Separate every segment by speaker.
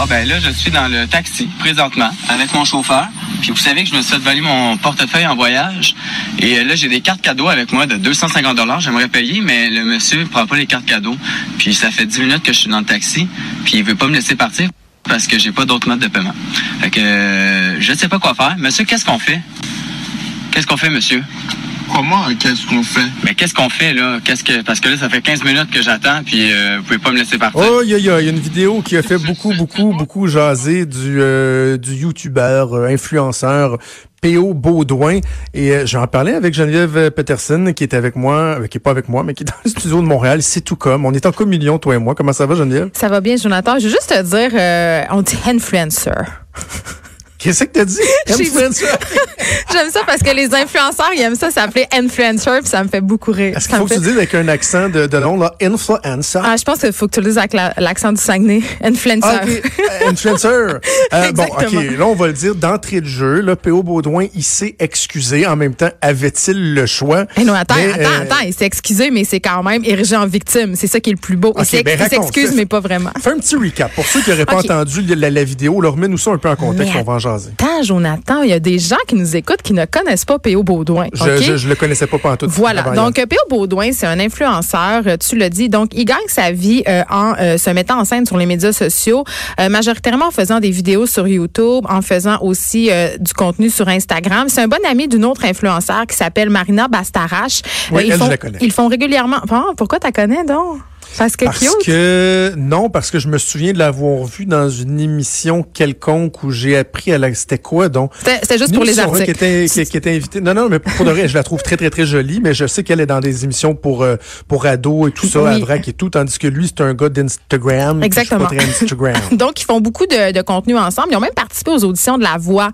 Speaker 1: Bon, ben là, je suis dans le taxi présentement avec mon chauffeur. Puis vous savez que je me suis fait voler mon portefeuille en voyage. Et euh, là, j'ai des cartes cadeaux avec moi de 250 J'aimerais payer, mais le monsieur ne prend pas les cartes cadeaux. Puis ça fait 10 minutes que je suis dans le taxi. Puis il veut pas me laisser partir parce que j'ai pas d'autre mode de paiement. Fait que euh, je sais pas quoi faire. Monsieur, qu'est-ce qu'on fait? Qu'est-ce qu'on fait, monsieur?
Speaker 2: Comment? Qu'est-ce qu'on fait?
Speaker 1: Mais qu'est-ce qu'on fait, là? Qu'est-ce que. Parce que là, ça fait 15 minutes que j'attends, puis euh, vous pouvez pas me laisser partir.
Speaker 3: Oh, il y, a, une vidéo qui a fait beaucoup, beaucoup, beaucoup jaser du, euh, du youtubeur, euh, influenceur P.O. Baudouin. Et j'en parlais avec Geneviève Peterson, qui est avec moi, qui est pas avec moi, mais qui est dans le studio de Montréal. C'est tout comme. On est en communion, toi et moi. Comment ça va, Geneviève?
Speaker 4: Ça va bien, Jonathan. Je veux juste te dire, on dit influencer.
Speaker 3: Qu'est-ce que t'as dit? Influencer.
Speaker 4: J'aime ça parce que les influenceurs, ils aiment ça s'appeler influencer, puis ça me fait beaucoup rire.
Speaker 3: Est-ce qu'il faut que tu dises avec un accent de, de long, là, influencer?
Speaker 4: Ah, je pense qu'il faut que tu le dises avec l'accent du Saguenay. Influencer.
Speaker 3: Ah, influencer. euh, bon, OK. Là, on va le dire d'entrée de jeu. Là, P.O. Baudouin, il s'est excusé. En même temps, avait-il le choix?
Speaker 4: Eh non, attends, attends, euh, attends. Il s'est excusé, mais c'est quand même érigé en victime. C'est ça qui est le plus beau. il ben s'excuse, mais pas vraiment.
Speaker 3: Fais un petit recap. Pour ceux qui n'auraient pas entendu la, la, vidéo, leur remets-nous ça un peu en contexte. on va en jaser.
Speaker 4: Attends, Jonathan, il y a des gens qui nous écoutent qui ne connaissent pas P.O. Baudouin.
Speaker 3: Je, je, le connaissais pas tout.
Speaker 4: Voilà. Donc, P.O. Baudouin, c'est un influenceur, tu le dis. Donc, il gagne sa vie euh, en euh, se mettant en scène sur les médias sociaux, euh, majoritairement en faisant des vidéos sur YouTube, en faisant aussi du contenu sur Instagram. C'est un bon ami d'une autre influenceur qui s'appelle Marina Bastarache.
Speaker 3: Oui,
Speaker 4: ils,
Speaker 3: elle,
Speaker 4: font,
Speaker 3: je la connais.
Speaker 4: ils font régulièrement. pourquoi tu connais donc? Parce que
Speaker 3: parce que non, parce que je me souviens de l'avoir vu dans une émission quelconque où j'ai appris à la c'était quoi donc?
Speaker 4: C'était juste pour les articles.
Speaker 3: Qui était, qui, qui était invité. Non non, mais pour, de vrai, je la trouve très très très jolie, mais je sais qu'elle est dans des émissions pour euh, pour ados et tout ça, oui. à vrac et tout, tandis que lui c'est un gars d'Instagram.
Speaker 4: Exactement.
Speaker 3: Instagram.
Speaker 4: donc ils font beaucoup de, de, contenu ensemble. Ils ont même participé aux auditions de La Voix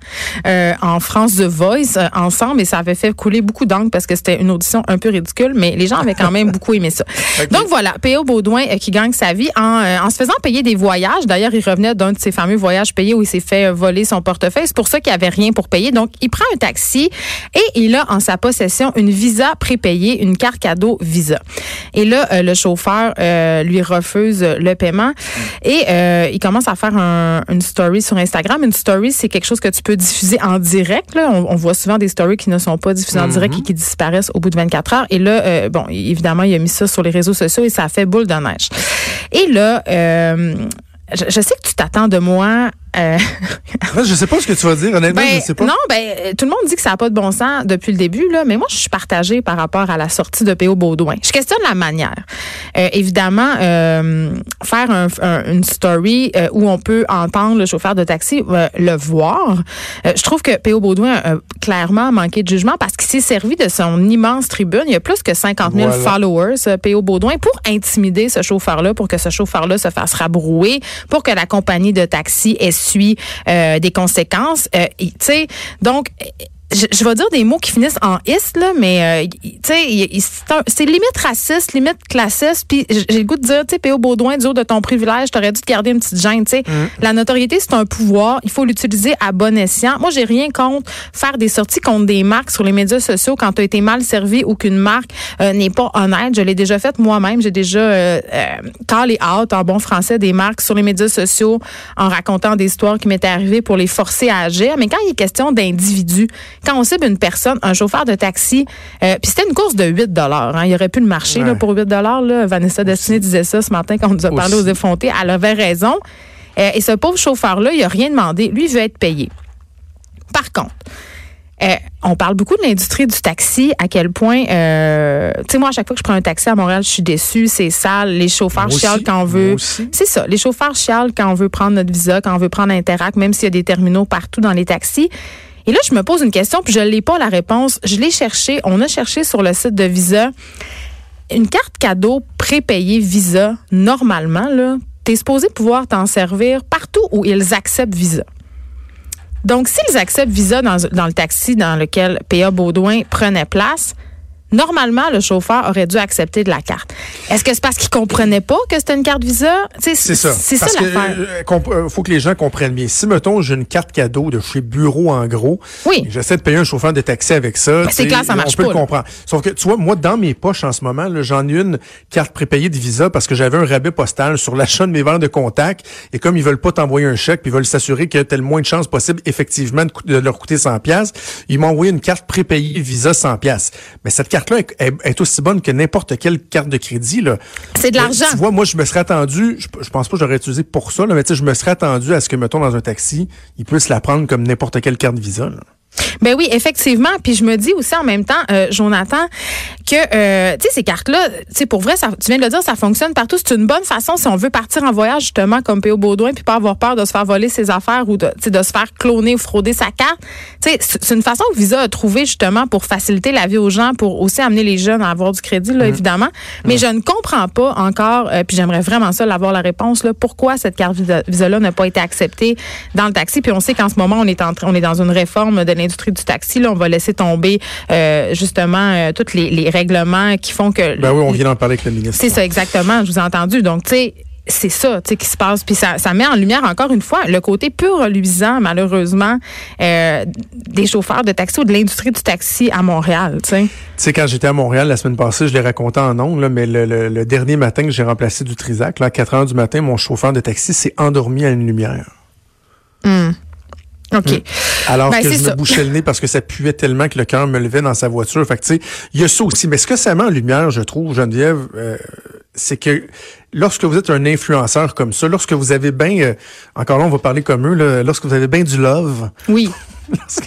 Speaker 4: euh, en France The Voice euh, ensemble et ça avait fait couler beaucoup d'encre parce que c'était une audition un peu ridicule, mais les gens avaient quand même beaucoup aimé ça. Okay. Donc voilà, P.O. Baudouin euh, qui gagne sa vie en, euh, en se faisant payer des voyages. D'ailleurs, il revenait d'un de ses fameux voyages payés où il s'est fait euh, voler son portefeuille. C'est pour ça qu'il avait rien pour payer. Donc, il prend un taxi et il a en sa possession une visa prépayée, une carte cadeau visa. Et là, le chauffeur lui refuse le paiement et il commence à faire un, une story sur Instagram. Une story, c'est quelque chose que tu peux diffuser en direct. Là. On, on, voit souvent des stories qui ne sont pas diffusées en direct et qui disparaissent au bout de 24 heures. Et là, bon, évidemment, il a mis ça sur les réseaux sociaux et ça a fait de neige. Et là, euh, je, sais que tu t'attends de moi euh...
Speaker 3: je sais pas ce que tu vas dire, honnêtement,
Speaker 4: ben,
Speaker 3: je sais pas.
Speaker 4: Non, ben, tout le monde dit que ça n'a pas de bon sens depuis le début, là, mais moi, je suis partagée par rapport à la sortie de P.O. Baudouin. Je questionne la manière. Euh, évidemment, euh, faire un, un, une story euh, où on peut entendre le chauffeur de taxi euh, le voir, euh, je trouve que P.O. Baudouin a clairement manqué de jugement parce qu'il s'est servi de son immense tribune. Il y a plus que 50 000 voilà. followers, P.O. Baudouin, pour intimider ce chauffeur-là, pour que ce chauffeur-là se fasse rabrouer, pour que la compagnie de taxi essuie euh, des conséquences. Euh, tu sais, donc je, je, vais dire des mots qui finissent en is là, mais euh, tu sais, c'est limite raciste, limite classiste. Puis j'ai le goût de dire, tu sais, P.O. Baudouin, du haut de ton privilège, t'aurais dû te garder une petite gêne. Tu sais, mm. la notoriété c'est un pouvoir, il faut l'utiliser à bon escient. Moi, j'ai rien contre faire des sorties contre des marques sur les médias sociaux quand tu as été mal servi ou qu'une marque euh, n'est pas honnête. Je l'ai déjà fait moi-même. J'ai déjà euh, call out en bon français des marques sur les médias sociaux en racontant des histoires qui m'étaient arrivées pour les forcer à agir. Mais quand il est question d'individus quand on cible une personne, un chauffeur de taxi, euh, puis c'était une course de 8 dollars. Hein, il aurait pu le marcher ouais. là, pour 8 dollars. Vanessa Destiné disait ça ce matin quand on nous a parlé Aussi. aux effrontés. Elle avait raison. Euh, et ce pauvre chauffeur-là, il n'a rien demandé. Lui, il veut être payé. Par contre, euh, on parle beaucoup de l'industrie du taxi, à quel point, euh, tu sais, moi, à chaque fois que je prends un taxi à Montréal, je suis déçue, c'est sale. Les chauffeurs
Speaker 3: moi
Speaker 4: chialent
Speaker 3: aussi,
Speaker 4: quand on veut.
Speaker 3: C'est
Speaker 4: ça, les chauffeurs chialent quand on veut prendre notre visa, quand on veut prendre Interac, même s'il y a des terminaux partout dans les taxis. Et là, je me pose une question, puis je n'ai pas la réponse. Je l'ai cherché. On a cherché sur le site de Visa. Une carte cadeau prépayée Visa, normalement, là, tu es supposé pouvoir t'en servir partout où ils acceptent Visa. Donc, s'ils acceptent Visa dans, dans le taxi dans lequel P.A. Baudouin prenait place, Normalement, le chauffeur aurait dû accepter de la carte. Est-ce que c'est parce qu'il comprenait pas que c'était une carte Visa?
Speaker 3: C'est ça. C'est ça l'affaire. Il euh, faut que les gens comprennent bien. Si, mettons, j'ai une carte cadeau de chez Bureau en gros,
Speaker 4: oui.
Speaker 3: j'essaie de payer un chauffeur de taxi avec ça.
Speaker 4: Ben, c'est clair, ça marche
Speaker 3: on peut le comprendre. Sauf que, tu vois, moi, dans mes poches en ce moment, j'en ai une carte prépayée de Visa parce que j'avais un rabais postal sur l'achat de mes verres de contact. Et comme ils veulent pas t'envoyer un chèque, puis ils veulent s'assurer que tu as le moins de chances possible, effectivement, de, leur coûter 100 pièces, ils m'ont envoyé une carte prépayée Visa 100 pièces. Mais cette carte-là est, aussi bonne que n'importe quelle carte de crédit.
Speaker 4: C'est de l'argent.
Speaker 3: Tu vois, moi, je me serais attendu, je, pense pas que j'aurais utilisé pour ça, là, mais tu sais, je me serais attendu à ce que, mettons, dans un taxi, ils puissent la prendre comme n'importe quelle carte Visa. Là.
Speaker 4: Ben oui, effectivement. Puis je me dis aussi en même temps, euh, Jonathan, que euh, tu sais ces cartes-là, tu sais pour vrai, ça, tu viens de le dire, ça fonctionne partout. C'est une bonne façon si on veut partir en voyage justement comme P.O. Baudouin, puis pas avoir peur de se faire voler ses affaires ou de, de se faire cloner ou frauder sa carte. Tu sais, c'est une façon que Visa a trouvé justement pour faciliter la vie aux gens, pour aussi amener les jeunes à avoir du crédit, là, mmh. évidemment. Mais je ne comprends pas encore, euh, puis j'aimerais vraiment ça l'avoir la réponse là, pourquoi cette carte Visa-là n'a pas été acceptée dans le taxi. Puis on sait qu'en ce moment on est en on est dans une réforme de l'industrie du taxi. Là, on va laisser tomber euh, justement euh, tous les, règlements qui font que.
Speaker 3: Ben oui, on vient d'en parler avec le ministre.
Speaker 4: C'est ça, exactement. Je vous ai entendu. Donc, tu sais, c'est ça tu sais, qui se passe. Puis ça, ça met en lumière encore une fois le côté pur reluisant, malheureusement, euh, des chauffeurs de taxi ou de l'industrie du taxi à Montréal. Tu
Speaker 3: sais, quand j'étais à Montréal la semaine passée, je l'ai raconté en ondes, mais le, dernier matin que j'ai remplacé du Trisac, là, à 4 heures du matin, mon chauffeur de taxi s'est endormi à une lumière.
Speaker 4: Hum. OK. Hmm.
Speaker 3: Alors ben, que je me bouchais le nez parce que ça puait tellement que le cœur me levait dans sa voiture. Fait que, tu sais, il y a ça aussi. Mais ce que ça met en lumière, je trouve, Geneviève, euh, c'est que lorsque vous êtes un influenceur comme ça, lorsque vous avez bien, euh, encore là, on va parler comme eux, là, lorsque vous avez bien du love.
Speaker 4: Oui.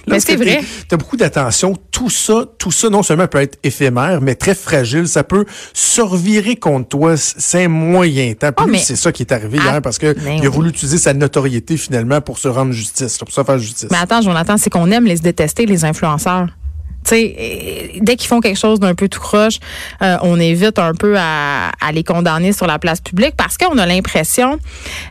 Speaker 4: Mais c'est vrai.
Speaker 3: Tu as beaucoup d'attention. Tout ça, tout ça, non seulement peut être éphémère, mais très fragile. Ça peut se revirer contre toi. C'est un moyen temps. Ah, c'est ça qui est arrivé hier parce que il a voulu utiliser sa notoriété finalement pour se rendre justice, pour se faire justice.
Speaker 4: Mais attends, Jonathan, c'est qu'on aime les détester, les influenceurs. Sais, dès qu'ils font quelque chose d'un peu tout croche, euh, on évite un peu à, à, les condamner sur la place publique parce qu'on a l'impression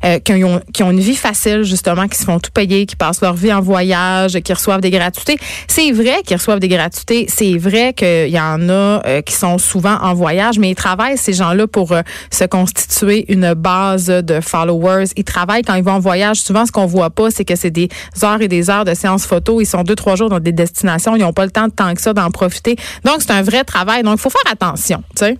Speaker 4: euh, qu'ils ont, ont, une vie facile, justement, qu'ils se font tout payer, qu'ils passent leur vie en voyage, qu'ils reçoivent des gratuités. C'est vrai qu'ils reçoivent des gratuités. C'est vrai qu'il y en a euh, qui sont souvent en voyage, mais ils travaillent, ces gens-là, pour se constituer une base de followers. Ils travaillent quand ils vont en voyage. Souvent, ce qu'on voit pas, c'est que c'est des heures et des heures de séances photo. Ils sont deux, trois jours dans des destinations. Ils n'ont pas le temps de tant que ça d'en profiter. Donc, c'est un vrai travail. Donc, il faut faire attention, tu sais.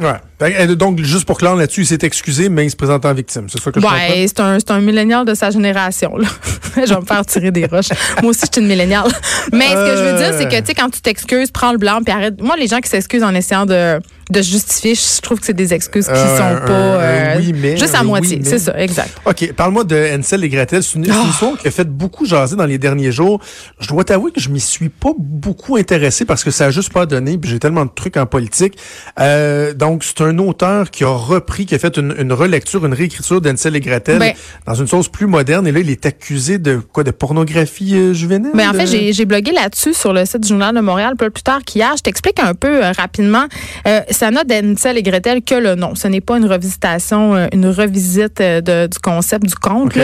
Speaker 3: Ouais. Ben, donc, juste pour clair là-dessus, il s'est excusé, mais il se présente en victime. C'est ça que je
Speaker 4: ouais, c'est un, c'est un millénial de sa génération, là. je vais me faire tirer des roches. Moi aussi, je suis une milléniale. Mais ce que je veux dire, c'est que, tu sais, quand tu t'excuses, prends le blanc, puis arrête. Moi, les gens qui s'excusent en essayant de, de justifier, je trouve que c'est des excuses qui euh, sont pas euh, oui, mais, juste à moitié. c'est ça, exact.
Speaker 3: OK, parle-moi de Ansel et Gretel. C'est une, oh. histoire qui a fait beaucoup jaser dans les derniers jours. Je dois t'avouer que je m'y suis pas beaucoup intéressé parce que ça a juste pas donné, puis j'ai tellement de trucs en politique. Euh, donc, c'est un auteur qui a repris, qui a fait une, relecture, une réécriture d'Ansel et Gretel ben- dans une sauce plus moderne. Et là, il est accusé de quoi, de pornographie euh, juvénile?
Speaker 4: Mais ben, en fait, j'ai blogué là-dessus sur le site du Journal de Montréal peu plus tard qu'hier. Je t'explique un peu euh, rapidement. Euh, ça n'a d'Ansel et Gretel que le nom. Ce n'est pas une revisitation, euh, une revisite du concept du conte.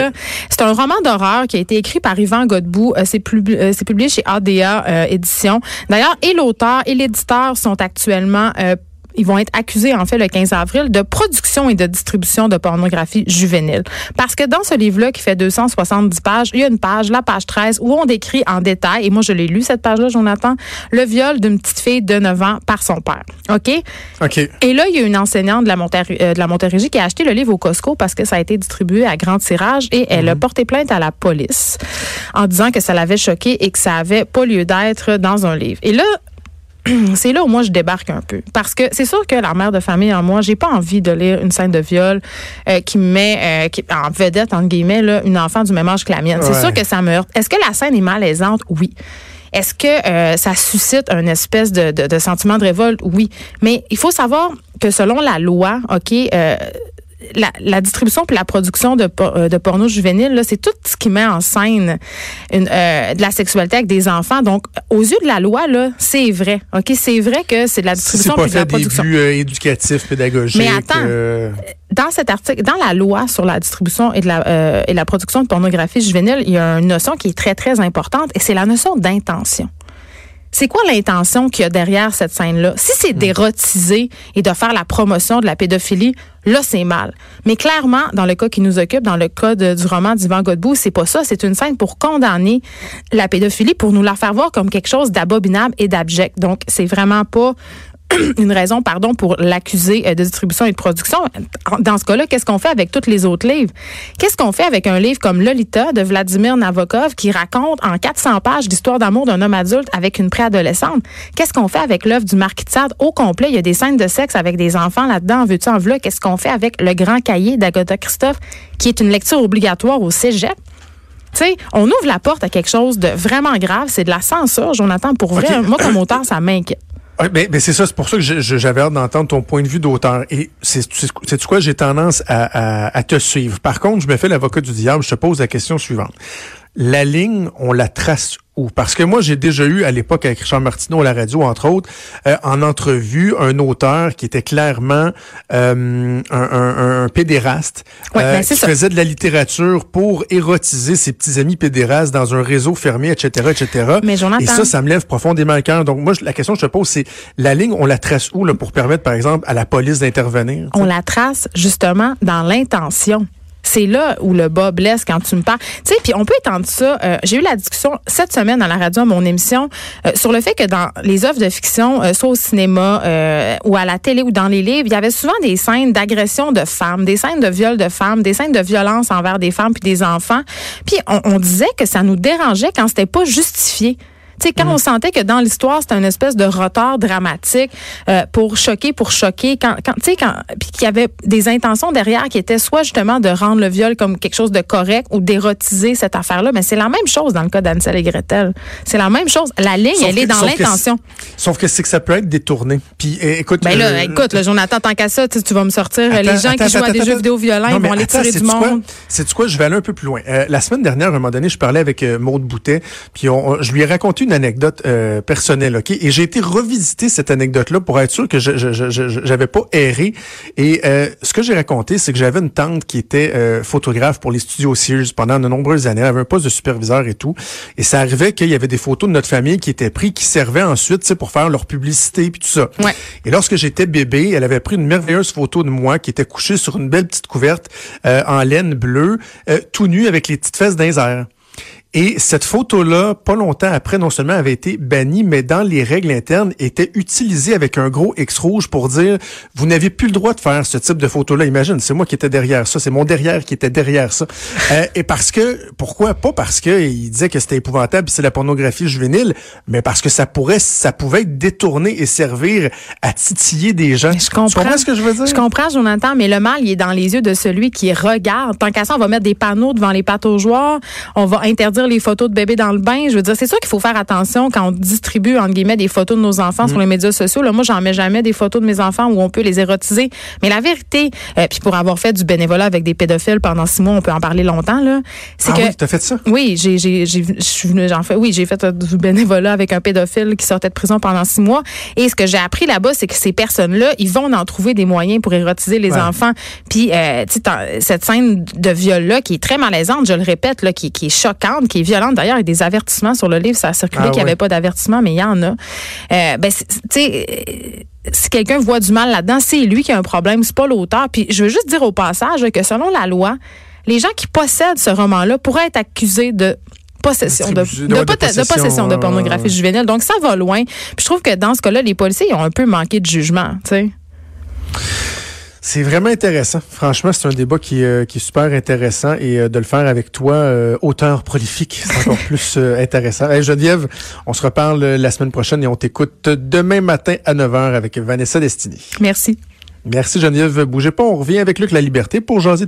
Speaker 4: C'est un roman d'horreur qui a été écrit par Yvan Godbout. c'est publié chez ADA Édition. D'ailleurs, et l'auteur et l'éditeur sont actuellement ils vont être accusés, en fait, le 15 avril, de production et de distribution de pornographie juvénile. Parce que dans ce livre-là, qui fait 270 pages, il y a une page, la page 13, où on décrit en détail, et moi, je l'ai lu, cette page-là, Jonathan, le viol d'une petite fille de 9 ans par son père. OK?
Speaker 3: OK.
Speaker 4: Et là, il y a une enseignante de la, euh, de la Montérégie qui a acheté le livre au Costco parce que ça a été distribué à grand tirage et elle a mhm. porté plainte à la police en disant que ça l'avait choqué et que ça avait pas lieu d'être dans un livre. Et là, c'est là où moi je débarque un peu. Parce que c'est sûr que la mère de famille en moi j'ai pas envie de lire une scène de viol euh, qui met euh, en vedette entre guillemets là, une enfant du même âge que la mienne. C'est sûr que ça me heurte. Est-ce que la scène est malaisante? Oui. Est-ce que euh, ça suscite un espèce de, de, de, sentiment de révolte? Oui. Mais il faut savoir que selon la loi ok la, distribution puis la production de, euh, de porno juvénile, c'est tout ce qui met en scène une, euh, de la sexualité avec des enfants. Donc, aux yeux de la loi, là, c'est vrai. Ok, c'est vrai que c'est de la distribution puis de la production.
Speaker 3: C'est pas fait des buts éducatifs, pédagogiques.
Speaker 4: Mais attends, dans cet article, dans la loi sur la distribution et de la et la production de pornographie juvénile, il y a une notion qui est très très importante et c'est la notion d'intention. C'est quoi l'intention qu'il y a derrière cette scène-là? Si c'est d'érotiser et de faire la promotion de la pédophilie, là, c'est mal. Mais clairement, dans le cas qui nous occupe, dans le cas du roman d'Ivan Godbout, c'est pas ça. C'est une scène pour condamner la pédophilie, pour nous la faire voir comme quelque chose d'abominable et d'abject. Donc, c'est vraiment pas une raison, pardon, pour l'accuser euh, de distribution et de production. Dans ce cas-là, qu'est-ce qu'on fait avec tous les autres livres? Qu'est-ce qu'on fait avec un livre comme Lolita de Vladimir Nabokov qui raconte en 400 pages l'histoire d'amour d'un homme adulte avec une préadolescente? Qu'est-ce qu'on fait avec l'œuvre du Marquis de Sade au complet? Il y a des scènes de sexe avec des enfants là-dedans. Veux-tu en vouloir? Qu'est-ce qu'on fait avec Le Grand Cahier d'Agatha Christophe qui est une lecture obligatoire au cégep? Tu sais, on ouvre la porte à quelque chose de vraiment grave. C'est de la censure, Jonathan. Pour vrai, moi, comme auteur, ça m'inquiète.
Speaker 3: Mais, mais c'est ça, c'est pour ça que j'avais hâte d'entendre ton point de vue d'auteur. Et c'est c'est quoi, j'ai tendance à, à, à, te suivre. Par contre, je me fais l'avocat du diable, je te pose la question suivante. La ligne, on la trace où? Parce que moi, j'ai déjà eu à l'époque avec Richard Martineau à la radio, entre autres, euh, en entrevue, un auteur qui était clairement euh, un, un, un, pédéraste euh, ben, qui faisait de la littérature pour érotiser ses petits amis pédérastes dans un réseau fermé, etc., etc.
Speaker 4: Mais
Speaker 3: Et ça, ça me lève profondément le cœur. Donc moi, la question que je te pose, c'est la ligne, on la trace où là, pour permettre, par exemple, à la police d'intervenir?
Speaker 4: On la trace justement dans l'intention c'est là où le bas blesse quand tu me parles. Tu sais, puis on peut étendre ça. Euh, j'ai eu la discussion cette semaine dans la radio, à mon émission, euh, sur le fait que dans les œuvres de fiction, euh, soit au cinéma ou à la télé ou dans les livres, il y avait souvent des scènes d'agression de femmes, des scènes de viol de femmes, des scènes de violence envers des femmes puis des enfants. Puis on, on disait que ça nous dérangeait quand c'était pas justifié sais, quand mm. on sentait que dans l'histoire, c'était une espèce de retard dramatique euh, pour choquer, pour choquer, quand, quand tu sais, quand, puis qu'il y avait des intentions derrière qui étaient soit justement de rendre le viol comme quelque chose de correct ou d'érotiser cette affaire-là, mais c'est la même chose dans le cas d'Ansel et Gretel. C'est la même chose. La ligne, elle est dans l'intention.
Speaker 3: Sauf que c'est que ça peut être détourné. Puis eh, écoute,
Speaker 4: ben là, euh, écoute, le Jonathan, tant qu'à ça, tu vas me sortir les gens qui jouent à des jeux vidéo violents, ils vont aller tirer du monde.
Speaker 3: C'est quoi, je vais aller un peu plus loin. Euh, la semaine dernière, à un moment donné, je parlais avec Maude Boutet, puis on, je lui ai raconté une anecdote euh, personnelle, ok? Et j'ai été revisiter cette anecdote-là pour être sûr que je j'avais pas erré. Et euh, ce que j'ai raconté, c'est que j'avais une tante qui était euh, photographe pour les studios Sears pendant de nombreuses années. Elle avait un poste de superviseur et tout. Et ça arrivait qu'il y avait des photos de notre famille qui étaient prises, qui servaient ensuite, pour faire leur publicité puis tout ça.
Speaker 4: Ouais.
Speaker 3: Et lorsque j'étais bébé, elle avait pris une merveilleuse photo de moi qui était couché sur une belle petite couverte en laine bleue, tout nu avec les petites fesses d'un et cette photo-là, pas longtemps après, non seulement avait été bannie, mais dans les règles internes, était utilisée avec un gros X rouge pour dire, vous n'avez plus le droit de faire ce type de photo-là. Imagine, c'est moi qui étais derrière ça, c'est mon derrière qui était derrière ça. Euh, et parce que, pourquoi? Pas parce que il disait que c'était épouvantable, c'est la pornographie juvénile, mais parce que ça pourrait, ça pouvait être détourné et servir à titiller des gens.
Speaker 4: Je comprends. Tu
Speaker 3: comprends ce que je veux dire?
Speaker 4: Je comprends, Jonathan, mais le mal, il est dans les yeux de celui qui regarde. Tant qu'à ça, on va mettre des panneaux devant les joueurs, on va interdire les photos de bébés dans le bain. Je veux dire, c'est sûr qu'il faut faire attention quand on distribue, entre guillemets, des photos de nos enfants sur mm. les médias sociaux. Là, moi, j'en mets jamais des photos de mes enfants où on peut les érotiser. Mais la vérité, euh, puis pour avoir fait du bénévolat avec des pédophiles pendant six mois, on peut en parler longtemps, là.
Speaker 3: C'est ah que. Oui, t'as fait ça?
Speaker 4: Oui, j'ai, j'ai, j'ai, j'en fais, oui, j'ai fait euh, du bénévolat avec un pédophile qui sortait de prison pendant six mois. Et ce que j'ai appris là-bas, c'est que ces personnes-là, ils vont en trouver des moyens pour érotiser les enfants. Puis, euh, tu sais, cette scène de viol-là, qui est très malaisante, je le répète, là, qui, qui est choquante, qui est violente, D'ailleurs, il y a des avertissements sur le livre. Ça a circulé ah qu'il n'y avait pas d'avertissement, mais il y en a. Euh, ben, tu sais, si quelqu'un voit du mal là-dedans, c'est lui qui a un problème, c'est pas l'auteur. Puis je veux juste dire au passage que selon la loi, les gens qui possèdent ce roman-là pourraient être accusés de possession de, possession, de pornographie juvénile. Donc ça va loin. Puis je trouve que dans ce cas-là, les policiers ont un peu manqué de jugement, tu sais.
Speaker 3: C'est vraiment intéressant. Franchement, c'est un débat qui, euh, qui est super intéressant et euh, de le faire avec toi, euh, auteur prolifique, c'est encore plus intéressant. Hey, Geneviève, on se reparle la semaine prochaine et on t'écoute demain matin à 9h avec Vanessa Destiny.
Speaker 4: Merci.
Speaker 3: Merci Geneviève. Bougez pas, on revient avec Luc La Liberté pour jaser